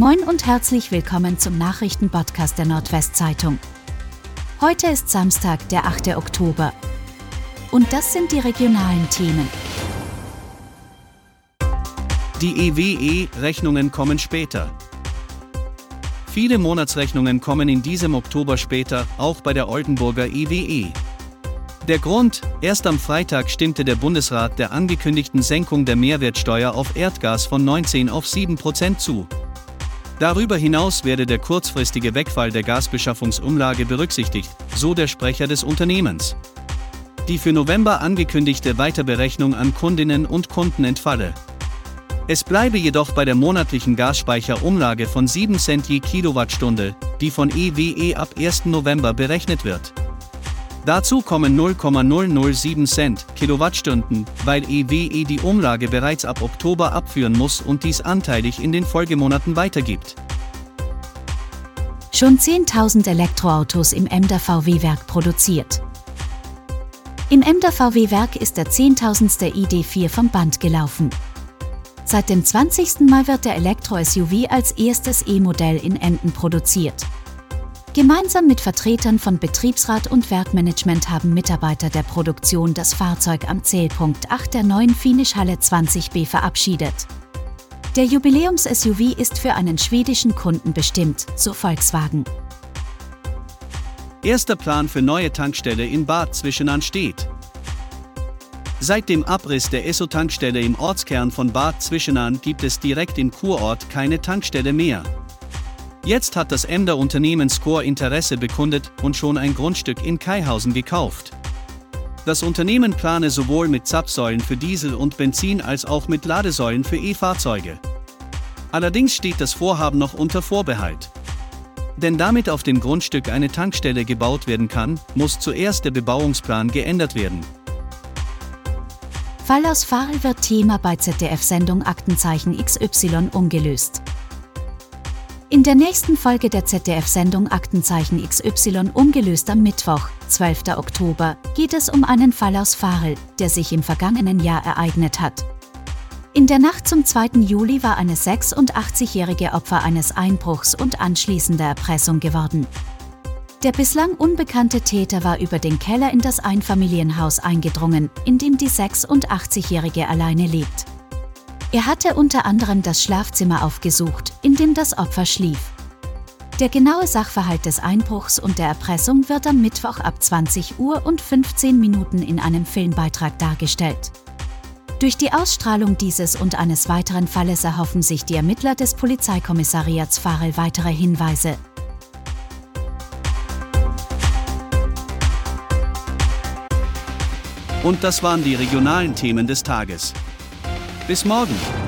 Moin und herzlich willkommen zum Nachrichtenpodcast der Nordwestzeitung. Heute ist Samstag, der 8. Oktober. Und das sind die regionalen Themen. Die EWE-Rechnungen kommen später. Viele Monatsrechnungen kommen in diesem Oktober später, auch bei der Oldenburger EWE. Der Grund, erst am Freitag stimmte der Bundesrat der angekündigten Senkung der Mehrwertsteuer auf Erdgas von 19 auf 7 Prozent zu. Darüber hinaus werde der kurzfristige Wegfall der Gasbeschaffungsumlage berücksichtigt, so der Sprecher des Unternehmens. Die für November angekündigte Weiterberechnung an Kundinnen und Kunden entfalle. Es bleibe jedoch bei der monatlichen Gasspeicherumlage von 7 Cent je Kilowattstunde, die von EWE ab 1. November berechnet wird. Dazu kommen 0,007 Cent Kilowattstunden, weil EWE die Umlage bereits ab Oktober abführen muss und dies anteilig in den Folgemonaten weitergibt. Schon 10.000 Elektroautos im Emder VW-Werk produziert. Im Emder VW-Werk ist der 10.000. ID4 vom Band gelaufen. Seit dem 20. Mai wird der Elektro-SUV als erstes E-Modell in Emden produziert. Gemeinsam mit Vertretern von Betriebsrat und Werkmanagement haben Mitarbeiter der Produktion das Fahrzeug am Zählpunkt 8 der neuen Finish-Halle 20b verabschiedet. Der Jubiläums-SUV ist für einen schwedischen Kunden bestimmt, so Volkswagen. Erster Plan für neue Tankstelle in Bad Zwischenahn steht. Seit dem Abriss der Esso-Tankstelle im Ortskern von Bad Zwischenahn gibt es direkt im Kurort keine Tankstelle mehr. Jetzt hat das Emder Unternehmen Score Interesse bekundet und schon ein Grundstück in Kaihausen gekauft. Das Unternehmen plane sowohl mit Zapfsäulen für Diesel und Benzin als auch mit Ladesäulen für E-Fahrzeuge. Allerdings steht das Vorhaben noch unter Vorbehalt. Denn damit auf dem Grundstück eine Tankstelle gebaut werden kann, muss zuerst der Bebauungsplan geändert werden. Fall aus Fahl wird Thema bei ZDF-Sendung Aktenzeichen XY umgelöst. In der nächsten Folge der ZDF-Sendung Aktenzeichen XY umgelöst am Mittwoch, 12. Oktober, geht es um einen Fall aus Farel, der sich im vergangenen Jahr ereignet hat. In der Nacht zum 2. Juli war eine 86-jährige Opfer eines Einbruchs und anschließender Erpressung geworden. Der bislang unbekannte Täter war über den Keller in das Einfamilienhaus eingedrungen, in dem die 86-jährige alleine lebt. Er hatte unter anderem das Schlafzimmer aufgesucht, in dem das Opfer schlief. Der genaue Sachverhalt des Einbruchs und der Erpressung wird am Mittwoch ab 20 Uhr und 15 Minuten in einem Filmbeitrag dargestellt. Durch die Ausstrahlung dieses und eines weiteren Falles erhoffen sich die Ermittler des Polizeikommissariats Farel weitere Hinweise. Und das waren die regionalen Themen des Tages. Bis morgen!